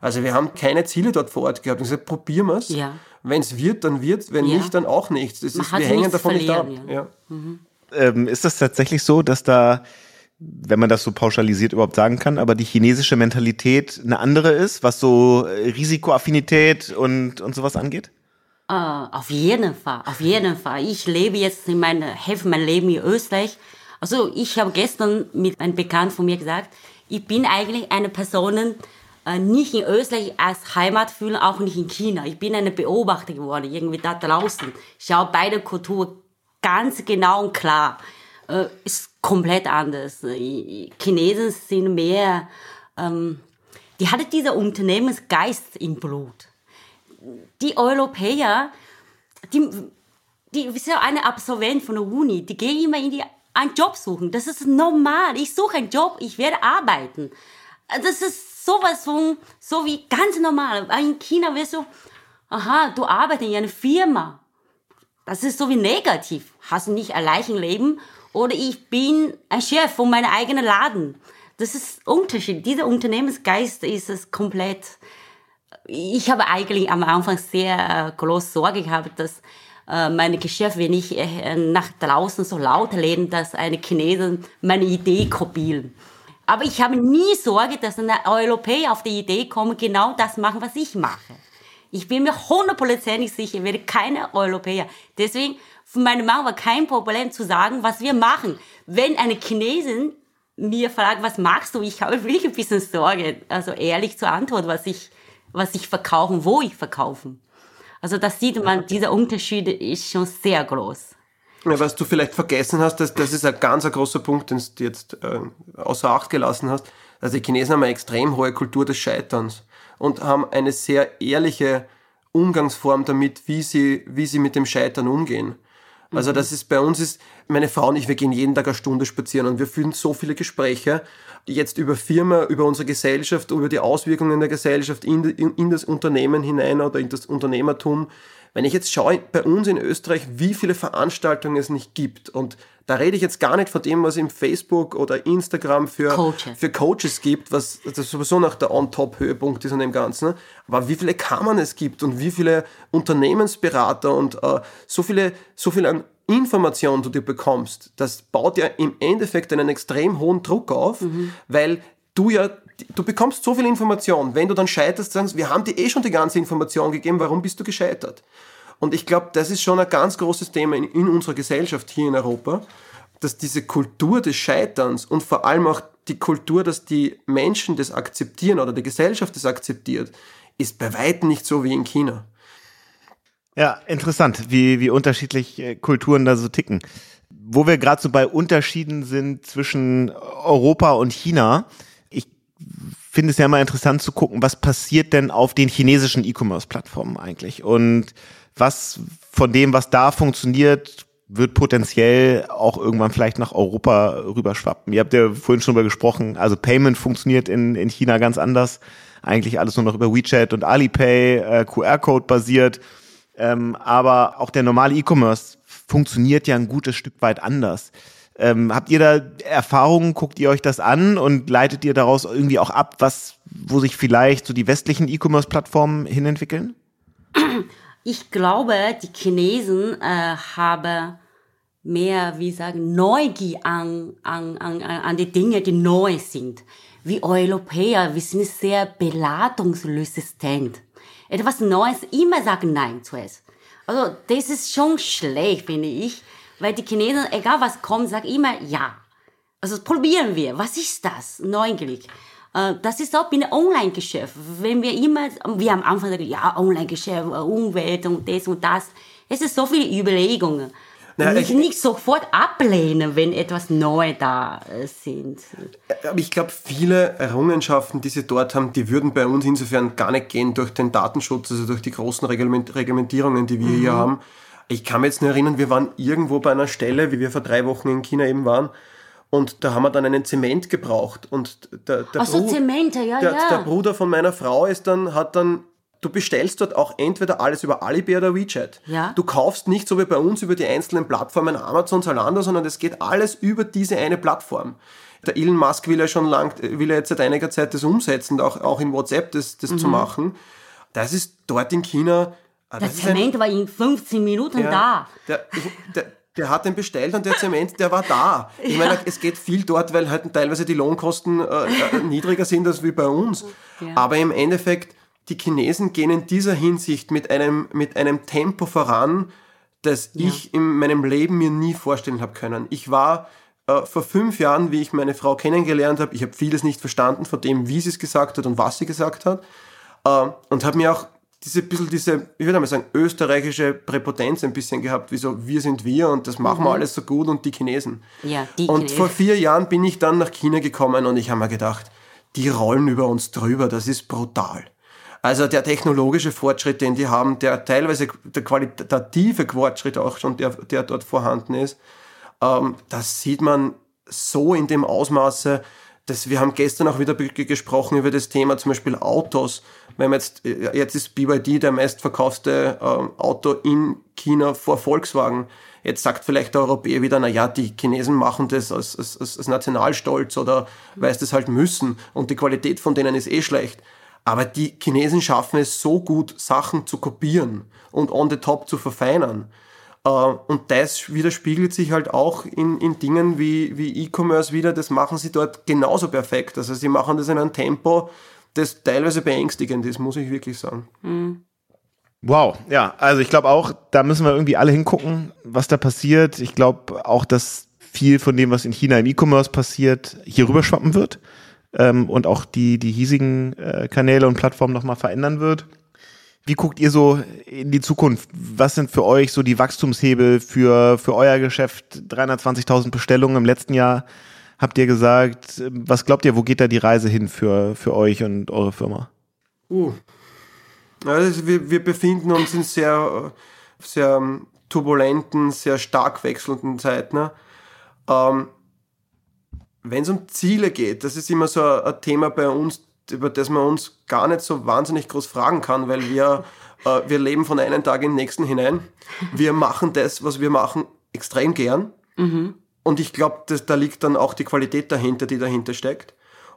[SPEAKER 3] Also wir haben keine Ziele dort vor Ort gehabt. Wir haben gesagt, probieren wir es. Ja. Wenn es wird, dann wird wenn ja. nicht, dann auch nichts. Das ist, wir hängen davon nicht ab. Ja.
[SPEAKER 1] Mhm. Ähm, ist das tatsächlich so, dass da wenn man das so pauschalisiert überhaupt sagen kann, aber die chinesische Mentalität eine andere ist, was so äh, Risikoaffinität und, und sowas angeht?
[SPEAKER 4] Uh, auf jeden Fall, auf jeden Fall. Ich lebe jetzt in meiner Hälfte mein Leben in Österreich. Also ich habe gestern mit einem Bekannten von mir gesagt, ich bin eigentlich eine Person, äh, nicht in Österreich als Heimat fühlen, auch nicht in China. Ich bin eine Beobachter geworden, irgendwie da draußen. Ich schaue beide Kulturen ganz genau und klar. Äh, ist komplett anders. Chinesen sind mehr, ähm, die hatten diesen Unternehmensgeist im Blut. Die Europäer, die, die sind eine Absolvent von der Uni, die gehen immer in die, einen Job suchen. Das ist normal. Ich suche einen Job, ich werde arbeiten. Das ist sowas von, so wie ganz normal. In China wirst du, aha, du arbeitest in einer Firma. Das ist so wie negativ. Hast du nicht ein Leichenleben oder ich bin ein Chef von meinem eigenen Laden. Das ist Unterschied. Dieser Unternehmensgeist ist es komplett. Ich habe eigentlich am Anfang sehr äh, große Sorge gehabt, dass äh, meine Geschäfte, wenn ich äh, nach draußen so laut reden, dass eine Chinesin meine Idee kopieren. Aber ich habe nie Sorge, dass ein Europäer auf die Idee kommt, genau das machen, was ich mache. Ich bin mir hundertprozentig sicher, ich werde keine Europäer. Deswegen für meine Mama war kein Problem zu sagen, was wir machen. Wenn eine Chinesin mir fragt, was magst du, ich habe wirklich ein bisschen Sorge, also ehrlich zu antworten, was ich, was ich verkaufen, wo ich verkaufen. Also das sieht man, dieser Unterschied ist schon sehr groß.
[SPEAKER 3] Ja, was du vielleicht vergessen hast, das, das ist ein ganz ein großer Punkt, den du jetzt äh, außer Acht gelassen hast. Also die Chinesen haben eine extrem hohe Kultur des Scheiterns und haben eine sehr ehrliche Umgangsform damit, wie sie, wie sie mit dem Scheitern umgehen. Also das ist bei uns ist, meine Frau und ich, wir gehen jeden Tag eine Stunde spazieren und wir führen so viele Gespräche, jetzt über Firma, über unsere Gesellschaft, über die Auswirkungen der Gesellschaft in, in, in das Unternehmen hinein oder in das Unternehmertum. Wenn ich jetzt schaue, bei uns in Österreich, wie viele Veranstaltungen es nicht gibt und da rede ich jetzt gar nicht von dem, was im Facebook oder Instagram für, Coach. für Coaches gibt, was das sowieso noch der On-Top-Höhepunkt ist an dem Ganzen. Aber wie viele Kammern es gibt und wie viele Unternehmensberater und äh, so viele, so viel an Informationen du dir bekommst, das baut ja im Endeffekt einen extrem hohen Druck auf, mhm. weil du ja, du bekommst so viel Information. Wenn du dann scheiterst, sagst wir haben dir eh schon die ganze Information gegeben, warum bist du gescheitert? Und ich glaube, das ist schon ein ganz großes Thema in, in unserer Gesellschaft hier in Europa, dass diese Kultur des Scheiterns und vor allem auch die Kultur, dass die Menschen das akzeptieren oder die Gesellschaft das akzeptiert, ist bei weitem nicht so wie in China.
[SPEAKER 1] Ja, interessant, wie, wie unterschiedlich äh, Kulturen da so ticken. Wo wir gerade so bei Unterschieden sind zwischen Europa und China, ich finde es ja mal interessant zu gucken, was passiert denn auf den chinesischen E-Commerce-Plattformen eigentlich? Und was von dem, was da funktioniert, wird potenziell auch irgendwann vielleicht nach Europa rüberschwappen. Ihr habt ja vorhin schon darüber gesprochen, also Payment funktioniert in, in China ganz anders. Eigentlich alles nur noch über WeChat und Alipay, äh, QR-Code basiert. Ähm, aber auch der normale E-Commerce funktioniert ja ein gutes Stück weit anders. Ähm, habt ihr da Erfahrungen, guckt ihr euch das an und leitet ihr daraus irgendwie auch ab, was, wo sich vielleicht so die westlichen E-Commerce-Plattformen hinentwickeln?
[SPEAKER 4] Ich glaube, die Chinesen äh, haben mehr, wie sagen, Neugier an, an, an, an die Dinge, die neu sind. Wie Europäer, wir sind sehr beladungsresistent. Etwas Neues, immer sagen Nein zuerst. Also, das ist schon schlecht, finde ich. Weil die Chinesen, egal was kommt, sagen immer Ja. Also, probieren wir. Was ist das? Neugierig. Äh, das ist auch bei einem Online-Geschäft. Wenn wir immer, wir am Anfang sagen, ja, Online-Geschäft, äh, Umwelt und das und das. Es ist so viele Überlegungen. Na, nicht, ich, nicht sofort ablehnen, wenn etwas neu da äh, sind.
[SPEAKER 3] Aber ich glaube, viele Errungenschaften, die sie dort haben, die würden bei uns insofern gar nicht gehen durch den Datenschutz, also durch die großen Reglementierungen, die wir mhm. hier haben. Ich kann mich jetzt nur erinnern, wir waren irgendwo bei einer Stelle, wie wir vor drei Wochen in China eben waren, Und da haben wir dann einen Zement gebraucht. Und der, der,
[SPEAKER 4] so,
[SPEAKER 3] Bru-
[SPEAKER 4] Zemente, ja,
[SPEAKER 3] der,
[SPEAKER 4] ja.
[SPEAKER 3] der Bruder von meiner Frau ist dann, hat dann, du bestellst dort auch entweder alles über Alibay oder WeChat.
[SPEAKER 4] Ja.
[SPEAKER 3] Du kaufst nicht so wie bei uns über die einzelnen Plattformen Amazon, Zalando, sondern es geht alles über diese eine Plattform. Der Elon Musk will ja schon lang, will ja jetzt seit einiger Zeit das umsetzen, auch, auch in WhatsApp das, das zu machen. Das ist dort in China.
[SPEAKER 4] Der
[SPEAKER 3] das ein-
[SPEAKER 4] Zement war in 15 Minuten da.
[SPEAKER 3] der, der, der hat den bestellt und der Zement, der war da. Ich meine, es geht viel dort, weil halt teilweise die Lohnkosten äh, äh, niedriger sind als wie bei uns.
[SPEAKER 4] Ja.
[SPEAKER 3] Aber im Endeffekt, die Chinesen gehen in dieser Hinsicht mit einem, mit einem Tempo voran, das ich in meinem Leben mir nie vorstellen habe können. Ich war äh, vor fünf Jahren, wie ich meine Frau kennengelernt habe, ich habe vieles nicht verstanden von dem, wie sie es gesagt hat und was sie gesagt hat. Äh, und habe mir auch diese bisschen diese, ich würde mal sagen, österreichische Präpotenz ein bisschen gehabt, wie so, wir sind wir und das machen wir alles so gut und die Chinesen.
[SPEAKER 4] Ja, die
[SPEAKER 3] und
[SPEAKER 4] Chinesen.
[SPEAKER 3] vor vier Jahren bin ich dann nach China gekommen und ich habe mir gedacht, die rollen über uns drüber, das ist brutal. Also der technologische Fortschritt, den die haben, der teilweise der qualitative Fortschritt auch schon, der, der dort vorhanden ist, ähm, das sieht man so in dem Ausmaße, dass wir haben gestern auch wieder gesprochen über das Thema zum Beispiel Autos. Wenn man jetzt, äh, jetzt ist BYD der meistverkaufte ähm, Auto in China vor Volkswagen. Jetzt sagt vielleicht der Europäer wieder, na ja, die Chinesen machen das als, als, als als Nationalstolz oder weil sie das halt müssen und die Qualität von denen ist eh schlecht. Aber die Chinesen schaffen es so gut, Sachen zu kopieren und on the top zu verfeinern. Äh, Und das widerspiegelt sich halt auch in, in Dingen wie, wie E-Commerce wieder. Das machen sie dort genauso perfekt. Also sie machen das in einem Tempo, das teilweise beängstigend ist, muss ich wirklich sagen.
[SPEAKER 1] Wow, ja, also ich glaube auch, da müssen wir irgendwie alle hingucken, was da passiert. Ich glaube auch, dass viel von dem, was in China im E-Commerce passiert, hier rüberschwappen wird ähm, und auch die, die hiesigen äh, Kanäle und Plattformen nochmal verändern wird. Wie guckt ihr so in die Zukunft? Was sind für euch so die Wachstumshebel für, für euer Geschäft? 320.000 Bestellungen im letzten Jahr habt ihr gesagt. Was glaubt ihr, wo geht da die Reise hin für, für euch und eure Firma?
[SPEAKER 3] Uh. Also wir, wir befinden uns in sehr, sehr ähm, turbulenten, sehr stark wechselnden Zeiten. ne? Ähm, Wenn es um Ziele geht, das ist immer so ein Thema bei uns, über das man uns gar nicht so wahnsinnig groß fragen kann, weil wir, äh, wir leben von einem Tag in den nächsten hinein. Wir machen das, was wir machen, extrem gern. Und ich glaube, da liegt dann auch die Qualität dahinter, die dahinter steckt.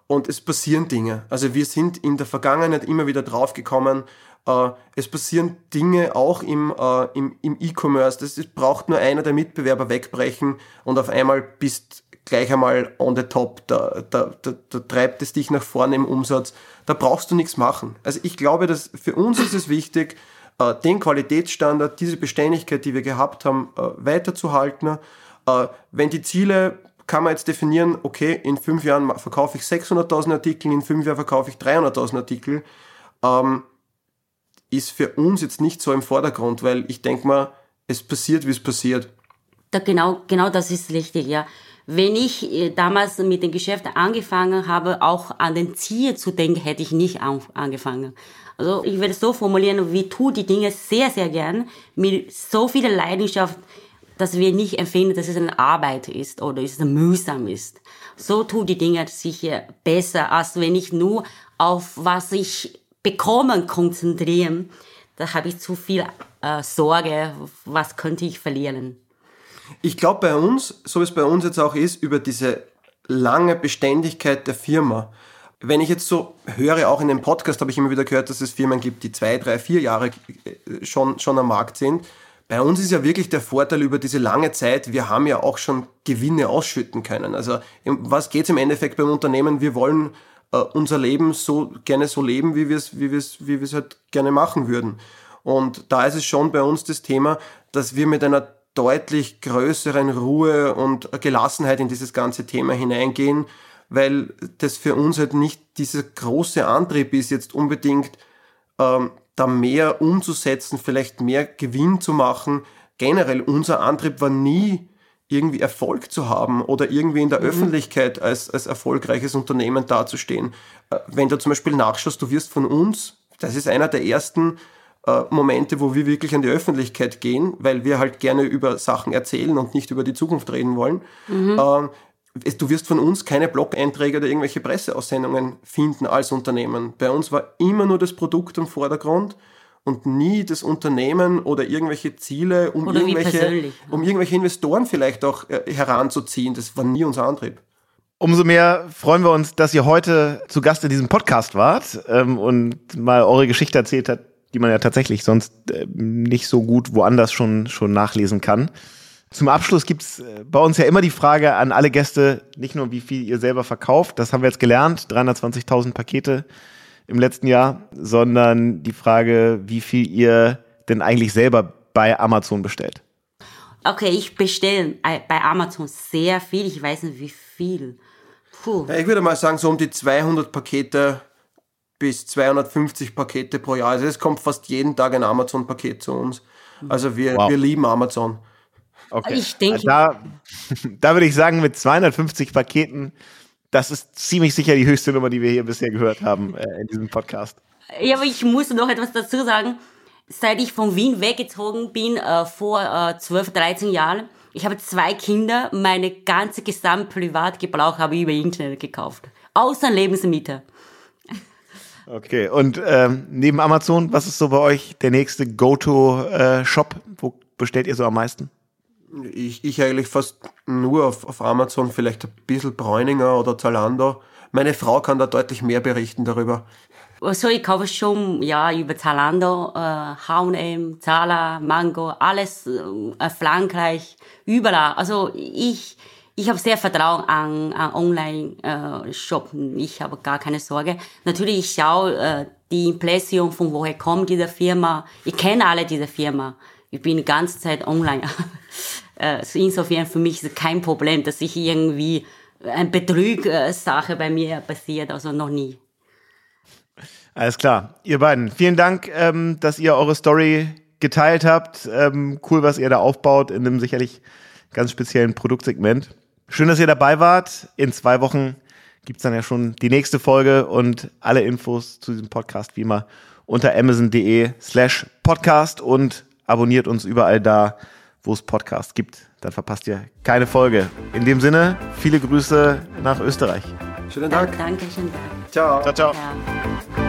[SPEAKER 3] Und es passieren Dinge. Also wir sind in der Vergangenheit immer wieder draufgekommen, äh, es passieren Dinge auch im, äh, im, im E-Commerce. Das braucht nur einer der Mitbewerber wegbrechen und auf einmal bist gleich einmal on the top. Da, da, da, da treibt es dich nach vorne im Umsatz. Da brauchst du nichts machen. Also ich glaube, dass für uns ist es wichtig, äh, den Qualitätsstandard, diese Beständigkeit, die wir gehabt haben, äh, weiterzuhalten. Äh, wenn die Ziele kann man jetzt definieren, okay, in fünf Jahren verkaufe ich 600.000 Artikel, in fünf Jahren verkaufe ich 300.000 Artikel, ähm, ist für uns jetzt nicht so im Vordergrund, weil ich denke mal, es passiert, wie es passiert.
[SPEAKER 4] Da genau, genau das ist richtig, ja. Wenn ich äh, damals mit dem Geschäft angefangen habe, auch an den Ziel zu denken, hätte ich nicht an, angefangen. Also ich werde es so formulieren, wir tun die Dinge sehr, sehr gern, mit so viel Leidenschaft, dass wir nicht empfinden, dass es eine Arbeit ist oder es mühsam ist. So tun die Dinge sicher besser, als wenn ich nur auf was ich bekommen konzentrieren. Da habe ich zu viel äh, Sorge, was könnte ich verlieren.
[SPEAKER 3] Ich glaube bei uns, so wie es bei uns jetzt auch ist, über diese lange Beständigkeit der Firma. Wenn ich jetzt so höre, auch in dem Podcast habe ich immer wieder gehört, dass es Firmen gibt, die zwei, drei, vier Jahre äh, schon, schon am Markt sind. Bei uns ist ja wirklich der Vorteil über diese lange Zeit, wir haben ja auch schon Gewinne ausschütten können. Also was geht es im Endeffekt beim Unternehmen? Wir wollen äh, unser Leben so gerne so leben, wie wir es wie wie halt gerne machen würden. Und da ist es schon bei uns das Thema, dass wir mit einer deutlich größeren Ruhe und Gelassenheit in dieses ganze Thema hineingehen, weil das für uns halt nicht dieser große Antrieb ist, jetzt unbedingt ähm, da mehr umzusetzen, vielleicht mehr Gewinn zu machen. Generell unser Antrieb war nie irgendwie Erfolg zu haben oder irgendwie in der Öffentlichkeit als, als erfolgreiches Unternehmen dazustehen. Äh, Wenn du zum Beispiel nachschaust, du wirst von uns, das ist einer der ersten äh, Momente, wo wir wirklich an die Öffentlichkeit gehen, weil wir halt gerne über Sachen erzählen und nicht über die Zukunft reden wollen. Ähm, du wirst von uns keine Blog-Einträge oder irgendwelche Presseaussendungen finden als Unternehmen. Bei uns war immer nur das Produkt im Vordergrund und nie das Unternehmen oder irgendwelche Ziele, um, irgendwelche, um irgendwelche Investoren vielleicht auch äh, heranzuziehen. Das war nie unser Antrieb.
[SPEAKER 1] Umso mehr freuen wir uns, dass ihr heute zu Gast in diesem Podcast wart ähm, und mal eure Geschichte erzählt habt, die man ja tatsächlich sonst äh, nicht so gut woanders schon, schon nachlesen kann. Zum Abschluss gibt's äh, bei uns ja immer die Frage an alle Gäste, nicht nur wie viel ihr selber verkauft, das haben wir jetzt gelernt, 320.000 Pakete im letzten Jahr, sondern die Frage, wie viel ihr denn eigentlich selber bei Amazon bestellt.
[SPEAKER 4] Okay, ich bestelle bei Amazon sehr viel, ich weiß nicht wie viel.
[SPEAKER 3] Puh. Ja, ich würde mal sagen, so um die 200 Pakete bis 250 Pakete pro Jahr. Also es kommt fast jeden Tag ein Amazon-Paket zu uns. Also wir, wow. wir lieben Amazon.
[SPEAKER 1] Okay. Ich denke. Da, da würde ich sagen, mit 250 Paketen, das ist ziemlich sicher die höchste Nummer, die wir hier bisher gehört haben äh, in diesem Podcast.
[SPEAKER 4] Ja, aber ich muss noch etwas dazu sagen. Seit ich von Wien weggezogen bin, äh, vor äh, 12, 13 Jahren, ich habe zwei Kinder, meine ganze gesamte Privatgebrauch habe ich über Internet gekauft. Außer Lebensmittel.
[SPEAKER 1] Okay, und ähm, neben Amazon, was ist so bei euch der nächste Go-To-Shop? Äh, Wo bestellt ihr so am meisten?
[SPEAKER 3] Ich, ich eigentlich fast nur auf, auf Amazon, vielleicht ein bisschen Bräuninger oder Zalando. Meine Frau kann da deutlich mehr berichten darüber.
[SPEAKER 4] Also ich kaufe schon ja über Zalando, äh, H&M, Zala, Mango, alles äh, Frankreich, überall. Also ich ich habe sehr Vertrauen an, an Online-Shop. Äh, ich habe gar keine Sorge. Natürlich ich schaue äh, die Impression von woher kommt diese Firma. Ich kenne alle diese Firma. Ich bin die ganze Zeit online. äh, insofern für mich ist kein Problem, dass ich irgendwie ein Betrüg-Sache bei mir passiert. Also noch nie.
[SPEAKER 1] Alles klar. Ihr beiden, vielen Dank, ähm, dass ihr eure Story geteilt habt. Ähm, cool, was ihr da aufbaut in einem sicherlich ganz speziellen Produktsegment. Schön, dass ihr dabei wart. In zwei Wochen gibt's dann ja schon die nächste Folge und alle Infos zu diesem Podcast wie immer unter amazon.de slash podcast und abonniert uns überall da, wo es Podcasts gibt. Dann verpasst ihr keine Folge. In dem Sinne, viele Grüße nach Österreich.
[SPEAKER 3] Schönen Dank.
[SPEAKER 4] Danke, schönen
[SPEAKER 1] Dank. Ciao. Ciao, ciao.